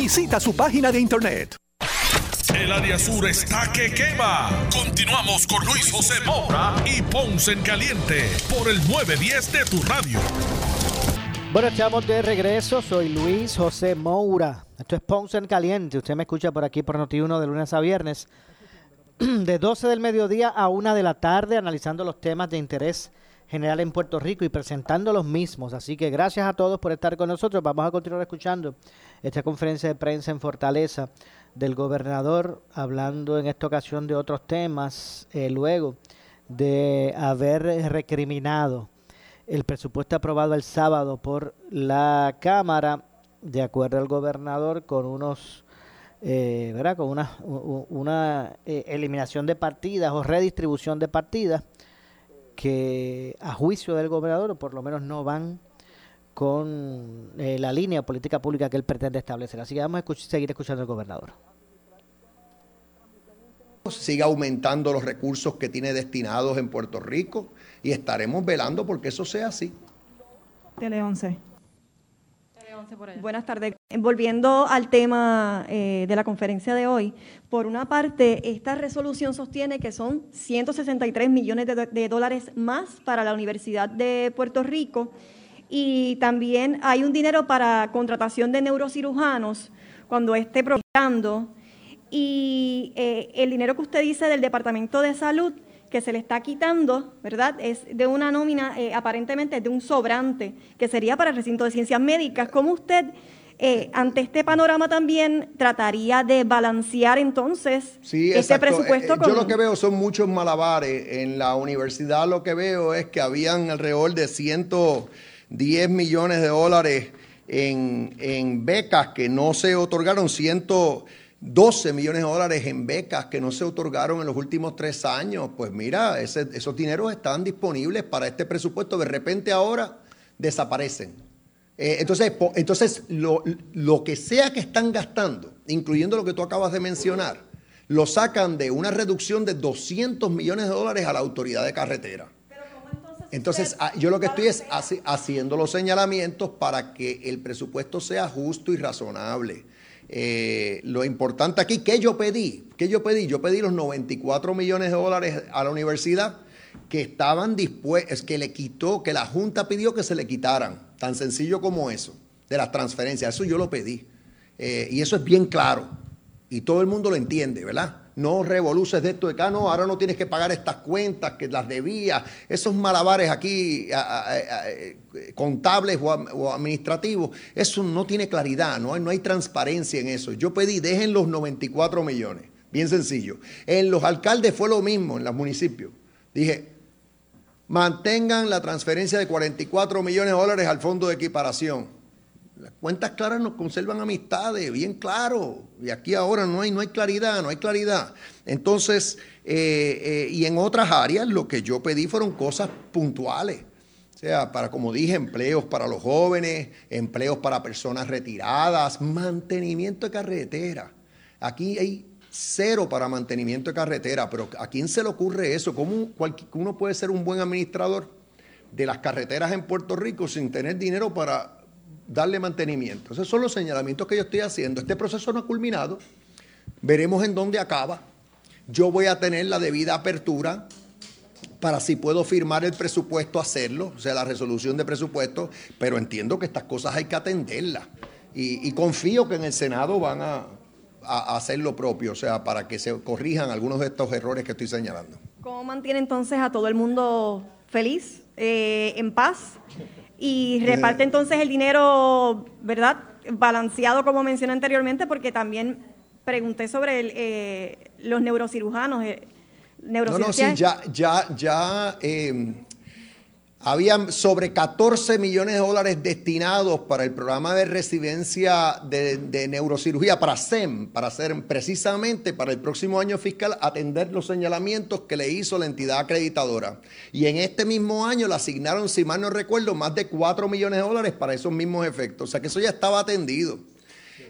Visita su página de internet. El área sur está que quema. Continuamos con Luis José Moura y Ponce en Caliente por el 910 de tu radio. Bueno, estamos de regreso. Soy Luis José Moura. Esto es Ponce en Caliente. Usted me escucha por aquí por Noti1 de lunes a viernes. (clears throat) De 12 del mediodía a 1 de la tarde, analizando los temas de interés general en Puerto Rico y presentando los mismos. Así que gracias a todos por estar con nosotros. Vamos a continuar escuchando esta conferencia de prensa en Fortaleza del gobernador, hablando en esta ocasión de otros temas, eh, luego de haber recriminado el presupuesto aprobado el sábado por la Cámara, de acuerdo al gobernador, con unos... Eh, ¿verdad? con una, una eh, eliminación de partidas o redistribución de partidas que a juicio del gobernador, por lo menos no van con eh, la línea política pública que él pretende establecer. Así que vamos a seguir escuchando al gobernador. Siga aumentando los recursos que tiene destinados en Puerto Rico y estaremos velando porque eso sea así. Tele 11. Buenas tardes. Volviendo al tema eh, de la conferencia de hoy, por una parte, esta resolución sostiene que son 163 millones de, de dólares más para la Universidad de Puerto Rico y también hay un dinero para contratación de neurocirujanos cuando esté proyectando y eh, el dinero que usted dice del Departamento de Salud que se le está quitando, ¿verdad? Es de una nómina, eh, aparentemente de un sobrante, que sería para el recinto de ciencias médicas. ¿Cómo usted, eh, ante este panorama también, trataría de balancear entonces sí, este presupuesto? Yo lo que veo son muchos malabares. En la universidad lo que veo es que habían alrededor de 110 millones de dólares en, en becas que no se otorgaron, 100 12 millones de dólares en becas que no se otorgaron en los últimos tres años. Pues mira, esos dineros están disponibles para este presupuesto. De repente ahora desaparecen. Eh, entonces, entonces lo, lo que sea que están gastando, incluyendo lo que tú acabas de mencionar, lo sacan de una reducción de 200 millones de dólares a la autoridad de carretera. Entonces, ah, yo lo que estoy es haciendo los señalamientos para que el presupuesto sea justo y razonable. Eh, lo importante aquí, ¿qué yo pedí? ¿Qué yo pedí? Yo pedí los 94 millones de dólares a la universidad que estaban dispuestos, que le quitó, que la Junta pidió que se le quitaran. Tan sencillo como eso, de las transferencias. Eso yo lo pedí. Eh, y eso es bien claro. Y todo el mundo lo entiende, ¿verdad? No revoluces de esto de acá, no, ahora no tienes que pagar estas cuentas que las debías, esos malabares aquí contables o, administrativos, eso no tiene claridad, no hay, no hay transparencia en eso. Yo pedí, dejen los 94 millones, bien sencillo. En los alcaldes fue lo mismo, en los municipios. Dije, mantengan la transferencia de 44 millones de dólares al fondo de equiparación las cuentas claras nos conservan amistades, bien claro. Y aquí ahora no hay, no hay claridad, no hay claridad. Entonces, eh, eh, y en otras áreas lo que yo pedí fueron cosas puntuales. O sea, para, como dije, empleos para los jóvenes, empleos para personas retiradas, mantenimiento de carretera. Aquí hay cero para mantenimiento de carretera, pero ¿a quién se le ocurre eso? ¿Cómo uno puede ser un buen administrador de las carreteras en Puerto Rico sin tener dinero para darle mantenimiento. Esos son los señalamientos que yo estoy haciendo. Este proceso no ha culminado, veremos en dónde acaba. Yo voy a tener la debida apertura para si puedo firmar el presupuesto, hacerlo, o sea, la resolución de presupuesto, pero entiendo que estas cosas hay que atenderlas. Y, confío que en el Senado van a, a hacer lo propio, o sea, para que se corrijan algunos de estos errores que estoy señalando. ¿Cómo mantiene entonces a todo el mundo feliz, eh, en paz? Y reparte entonces el dinero, ¿verdad? Balanceado, como mencioné anteriormente, porque también pregunté sobre el, eh, los neurocirujanos. eh, No, no, sí, ya, ya, ya eh, habían sobre 14 millones de dólares destinados para el programa de residencia de, neurocirugía, para SEM, para hacer precisamente para el próximo año fiscal atender los señalamientos que le hizo la entidad acreditadora. Y en este mismo año le asignaron, si mal no recuerdo, más de 4 millones de dólares para esos mismos efectos. O sea que eso ya estaba atendido.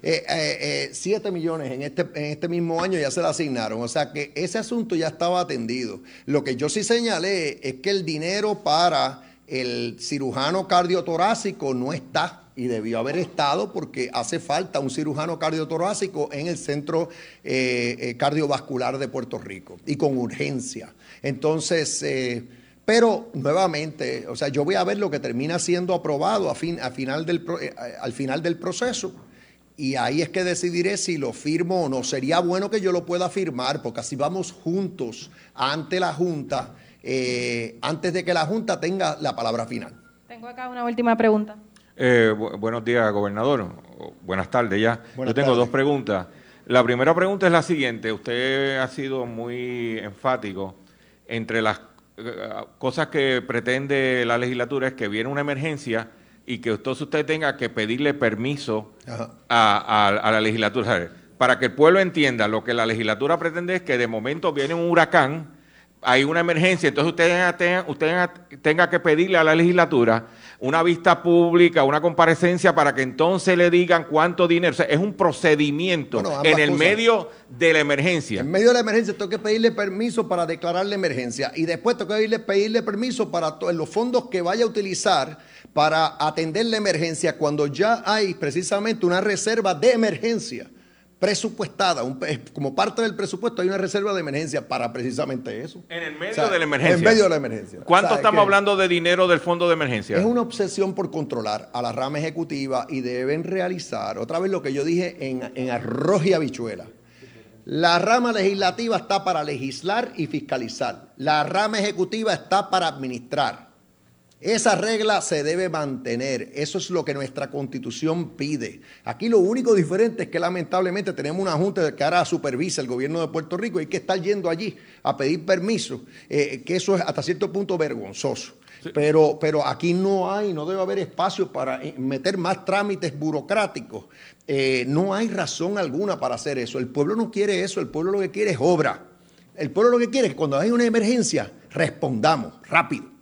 Eh, eh, eh, 7 millones en este, en este mismo año ya se le asignaron. O sea que ese asunto ya estaba atendido. Lo que yo sí señalé es que el dinero para el cirujano cardiotorácico no está y debió haber estado porque hace falta un cirujano cardiotorácico en el centro eh, eh, cardiovascular de Puerto Rico y con urgencia. Entonces, eh, pero nuevamente, o sea, yo voy a ver lo que termina siendo aprobado a fin, final del, al final del proceso. Y ahí es que decidiré si lo firmo o no. Sería bueno que yo lo pueda firmar, porque así vamos juntos ante la Junta, eh, antes de que la Junta tenga la palabra final. Tengo acá una última pregunta. Eh, bu- buenos días, gobernador. O buenas tardes ya. Buenas Yo tengo tardes. dos preguntas. La primera pregunta es la siguiente. Usted ha sido muy enfático entre las eh, cosas que pretende la legislatura es que viene una emergencia y que entonces usted tenga que pedirle permiso a, a- a la legislatura. Para que el pueblo entienda, lo que la legislatura pretende es que de momento viene un huracán, hay una emergencia, entonces usted tenga, usted que pedirle a la legislatura una vista pública, una comparecencia para que entonces le digan cuánto dinero. O sea, es un procedimiento Bueno, en el cosas. medio de la emergencia. En medio de la emergencia tengo que pedirle permiso para declarar la emergencia y después tengo que pedirle, pedirle permiso para los fondos que vaya a utilizar para atender la emergencia cuando ya hay precisamente una reserva de emergencia presupuestada, un como parte del presupuesto hay una reserva de emergencia para precisamente eso. En el medio O sea, de la emergencia. En medio de la emergencia. ¿Cuánto O sea, es estamos hablando de dinero del fondo de emergencia? Es una obsesión por controlar a la rama ejecutiva y deben realizar, otra vez lo que yo dije en, en arroz y habichuela. La rama legislativa está para legislar y fiscalizar. La rama ejecutiva está para administrar. Esa regla se debe mantener. Eso es lo que nuestra constitución pide. Aquí lo único diferente es que lamentablemente tenemos una junta que ahora supervisa el gobierno de Puerto Rico y hay que estar yendo allí a pedir permiso, eh, que eso es hasta cierto punto vergonzoso. Pero, pero aquí no hay, no debe haber espacio para eh, meter más trámites burocráticos. Eh, no hay razón alguna para hacer eso. El pueblo no quiere eso, el pueblo lo que quiere es obra. El pueblo lo que quiere es que cuando hay una emergencia, respondamos rápido.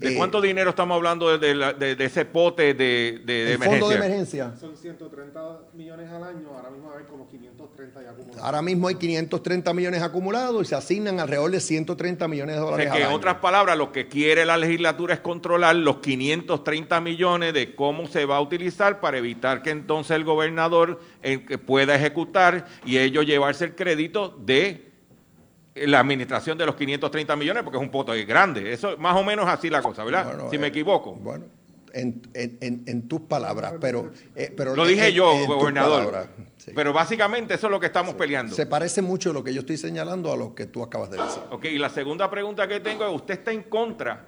¿De Eh, cuánto dinero estamos hablando de, de la- de- de ese pote de, de- de El fondo de emergencia? emergencia. Son 130 millones al año, ahora mismo hay como 530 ya acumulados. Ahora mismo hay 530 millones acumulados y se asignan alrededor de 130 millones de O dólares sea, que al en año. otras palabras, lo que quiere la legislatura es controlar los 530 millones de cómo se va a utilizar para evitar que entonces el gobernador eh, que pueda ejecutar y ellos llevarse el crédito de la administración de los 530 millones, porque es un pote grande. Eso más o menos así la cosa, ¿verdad? Bueno, si me eh, equivoco. Bueno, en, en- tus palabras, pero... eh, pero Lo dije en- yo, gobernador. Pero básicamente eso es lo que estamos peleando. Se parece mucho lo que yo estoy señalando a lo que tú acabas de decir. Ok, y la segunda pregunta que tengo es, ¿usted está en contra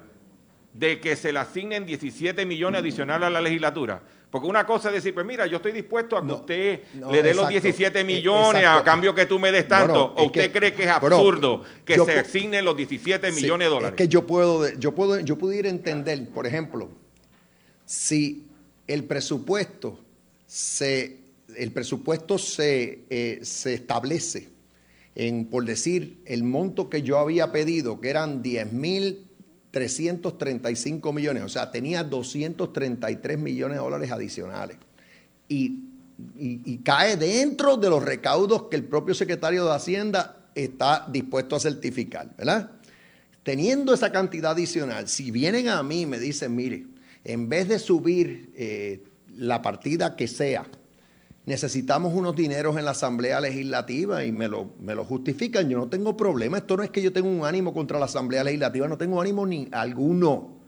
de que se le asignen 17 millones adicionales a la legislatura? Porque una cosa es decir, pues mira, yo estoy dispuesto a que usted no, le dé los exacto. 17 Eh, millones a cambio que tú me des tanto. Bueno, ¿O usted que- cree que es bueno, absurdo que yo se asignen los 17 Sí, millones de dólares? Es que yo puedo, yo puedo, yo pudiera entender, por ejemplo, si el presupuesto se, el presupuesto se, eh, se establece en, por decir, el monto que yo había pedido, que eran 10.335 millones, o sea, tenía 233 millones de dólares adicionales. Y cae dentro de los recaudos que el propio secretario de Hacienda está dispuesto a certificar, ¿verdad? Teniendo esa cantidad adicional, si vienen a mí y me dicen, mire, en vez de subir eh, la partida que sea, necesitamos unos dineros en la Asamblea Legislativa y me lo, me lo justifican. Yo no tengo problema. Esto no es que yo tenga un ánimo contra la Asamblea Legislativa, no tengo ánimo ni alguno.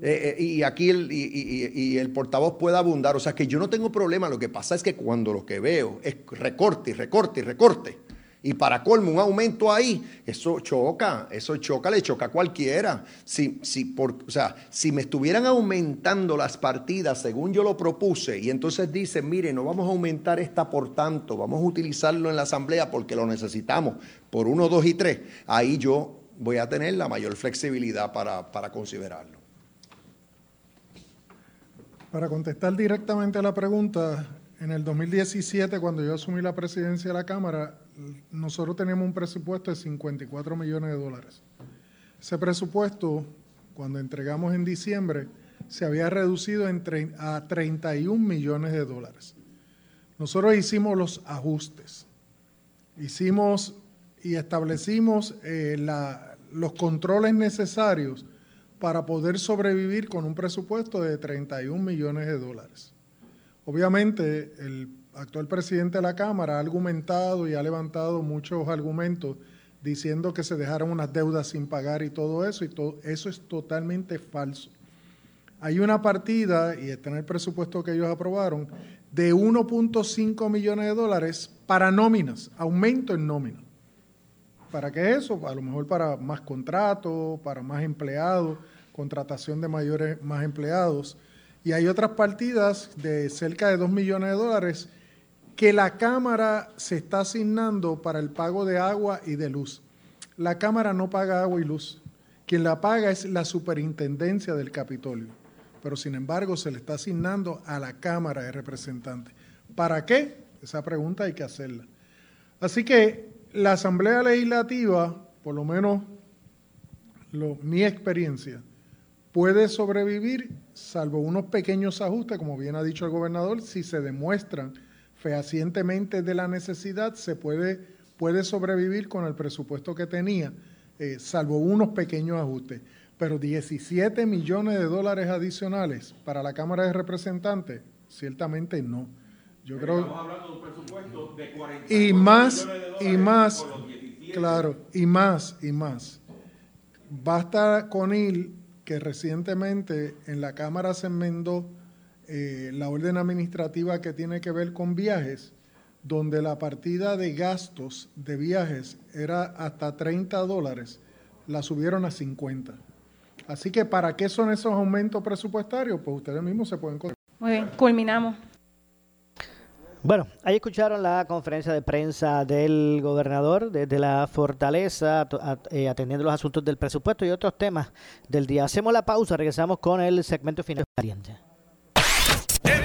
Eh, eh, y aquí el, y, y- y el portavoz puede abundar. O sea que yo no tengo problema. Lo que pasa es que cuando lo que veo es recorte y recorte y recorte, y para colmo un aumento ahí, eso choca, eso choca, le choca a cualquiera. Si, si, por, o sea, si me estuvieran aumentando las partidas según yo lo propuse, y entonces dicen, mire, no vamos a aumentar esta por tanto, vamos a utilizarlo en la asamblea porque lo necesitamos por uno, dos y tres, ahí yo voy a tener la mayor flexibilidad para, para considerarlo. Para contestar directamente a la pregunta, en el 2017, cuando yo asumí la presidencia de la Cámara, nosotros teníamos un presupuesto de 54 millones de dólares. Ese presupuesto, cuando entregamos en diciembre, se había reducido a 31 millones de dólares. Nosotros hicimos los ajustes, hicimos y establecimos eh, los controles necesarios para poder sobrevivir con un presupuesto de 31 millones de dólares. Obviamente, el actual presidente de la Cámara ha argumentado y ha levantado muchos argumentos diciendo que se dejaron unas deudas sin pagar y todo eso, y todo eso es totalmente falso. Hay una partida, y está en el presupuesto que ellos aprobaron, de 1.5 millones de dólares para nóminas, aumento en nómina. ¿Para qué eso? A lo mejor para más contratos, para más empleados, contratación de mayores, más empleados. Y hay otras partidas de cerca de 2 millones de dólares que la Cámara se está asignando para el pago de agua y de luz. La Cámara no paga agua y luz. Quien la paga es la superintendencia del Capitolio. Pero sin embargo se le está asignando a la Cámara de Representantes. ¿Para qué? Esa pregunta hay que hacerla. Así que la Asamblea Legislativa, por lo menos lo- mi experiencia, puede sobrevivir, salvo unos pequeños ajustes, como bien ha dicho el gobernador, si se demuestran fehacientemente de la necesidad, se puede, puede sobrevivir con el presupuesto que tenía, eh, salvo unos pequeños ajustes. Pero 17 millones de dólares adicionales para la Cámara de Representantes, ciertamente no. Yo creo Estamos hablando de un presupuesto de 40 y más millones de y más por los 17. claro y más y más basta con ir que recientemente en la cámara se enmendó eh, la orden administrativa que tiene que ver con viajes donde la partida de gastos de viajes era hasta 30 dólares la subieron a 50 así que para qué son esos aumentos presupuestarios pues ustedes mismos se pueden Muy bien, culminamos. Bueno, ahí escucharon la conferencia de prensa del gobernador desde la fortaleza, eh, atendiendo los asuntos del presupuesto y otros temas del día. Hacemos la pausa, regresamos con el segmento final.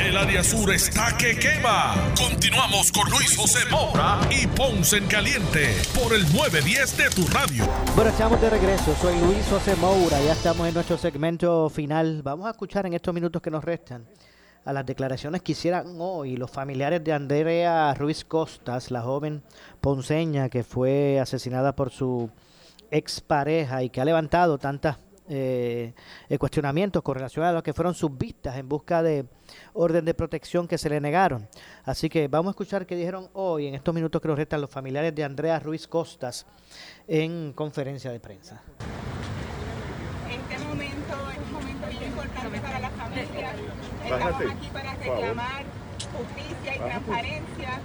El área sur está que quema. Continuamos con Luis José Moura y Ponce en Caliente por el 910 de tu radio. Bueno, estamos de regreso. Soy Luis José Moura. Ya estamos en nuestro segmento final. Vamos a escuchar en estos minutos que nos restan a las declaraciones que hicieran hoy los familiares de Andrea Ruiz Costas, la joven ponceña que fue asesinada por su expareja y que ha levantado tantas eh, eh, cuestionamientos con relación a lo que fueron sus vistas en busca de orden de protección que se le negaron. Así que vamos a escuchar qué dijeron hoy, en estos minutos que nos restan, los familiares de Andrea Ruiz Costas en conferencia de prensa. Este momento es un momento muy importante para la familia. Estamos aquí para reclamar justicia y transparencia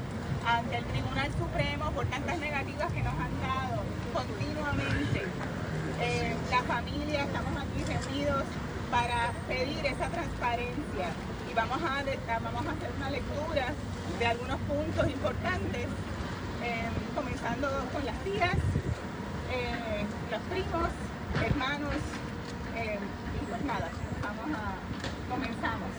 ante el Tribunal Supremo por tantas negativas que nos han dado continuamente. Eh, la familia, estamos aquí reunidos para pedir esa transparencia y vamos a, vamos a hacer una lectura de algunos puntos importantes, eh, comenzando con las tías, eh, los primos, hermanos, y pues nada, vamos a, comenzamos.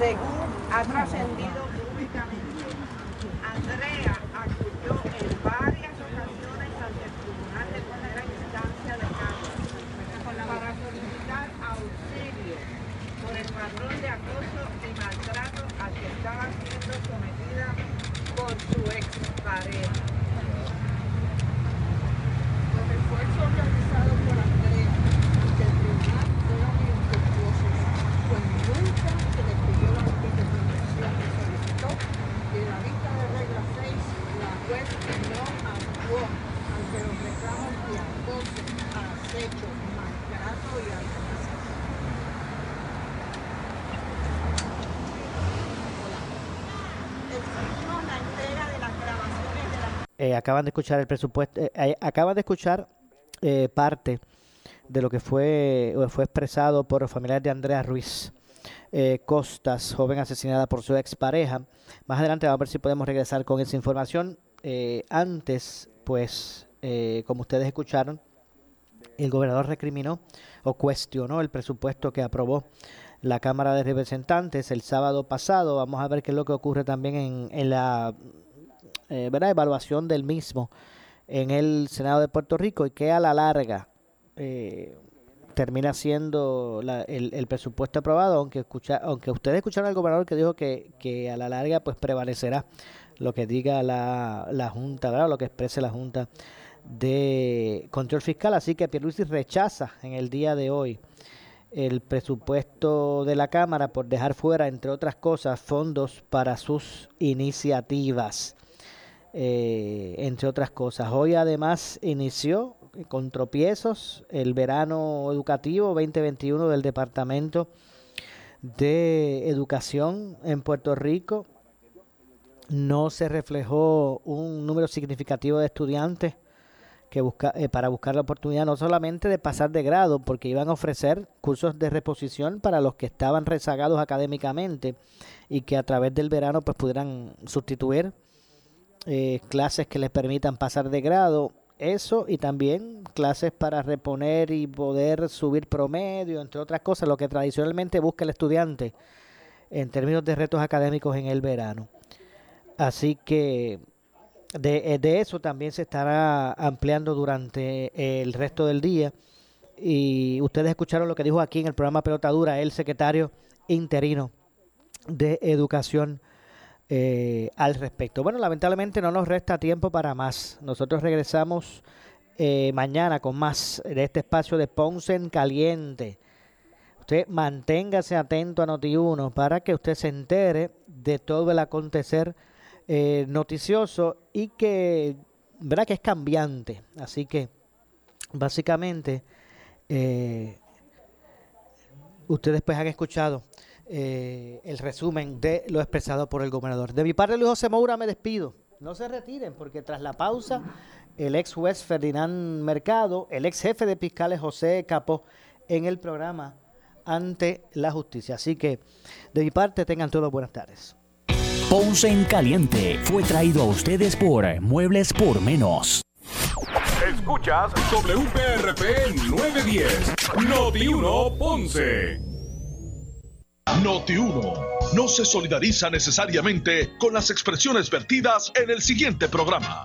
según ha trascendido públicamente. Andrea acudió en varias ocasiones ante el Tribunal de Primera Instancia de Cádiz para solicitar auxilio por el patrón de acoso y maltrato al que estaba siendo sometida por su expareja. Los esfuerzos realizados por Andrea ante el tribunal fueron infructuosos, pues nunca se le pidió la justificación que solicitó y en la vista de regla 6 la juez no actuó ante los reclamos de acoso, acecho, maltrato y amenazas. Exigimos la entrega de las grabaciones de las Eh, acaban de escuchar el presupuesto, eh, eh, acaban de escuchar parte de lo que fue, fue expresado por los familiares de Andrea Ruiz Costas, joven asesinada por su expareja. Más adelante vamos a ver si podemos regresar con esa información. Antes, pues, como ustedes escucharon, el gobernador recriminó o cuestionó el presupuesto que aprobó la Cámara de Representantes el sábado pasado. Vamos a ver qué es lo que ocurre también en, en la eh, ¿verdad? evaluación del mismo en el Senado de Puerto Rico y que a la larga eh, termina siendo la- el, el presupuesto aprobado, aunque escucha, aunque ustedes escucharon al gobernador que dijo que, que a la larga pues prevalecerá lo que diga la, la Junta, ¿verdad? lo que exprese la Junta de Control Fiscal, así que Pierluisi rechaza en el día de hoy el presupuesto de la Cámara por dejar fuera, entre otras cosas, fondos para sus iniciativas, eh, entre otras cosas. Hoy además inició con tropiezos el verano educativo 2021 del Departamento de Educación en Puerto Rico. No se reflejó un número significativo de estudiantes que busca, eh, para buscar la oportunidad no solamente de pasar de grado, porque iban a ofrecer cursos de reposición para los que estaban rezagados académicamente y que a través del verano pues pudieran sustituir eh, clases que les permitan pasar de grado, eso y también clases para reponer y poder subir promedio, entre otras cosas, lo que tradicionalmente busca el estudiante en términos de retos académicos en el verano. Así que de, eh, de eso también se estará ampliando durante el resto del día. Y ustedes escucharon lo que dijo aquí en el programa Pelota Dura el secretario interino de Educación eh, al respecto. Bueno, lamentablemente no nos resta tiempo para más. Nosotros regresamos eh, mañana con más de este espacio de Ponce en Caliente. Usted manténgase atento a Noti1 para que usted se entere de todo el acontecer eh, noticioso y que, verá que es cambiante. Así que, básicamente, ustedes pues han escuchado eh, el resumen de lo expresado por el gobernador. De mi parte, Luis José Moura, me despido. No se retiren, porque tras la pausa, el ex juez Ferdinand Mercado, el ex jefe de fiscales José Capó, en el programa ante la justicia. Así que, de mi parte, tengan todos buenas tardes. Ponce en Caliente fue traído a ustedes por Muebles por Menos. Escuchas WPRP 910, Noti 1 Ponce. Noti 1 no se solidariza necesariamente con las expresiones vertidas en el siguiente programa.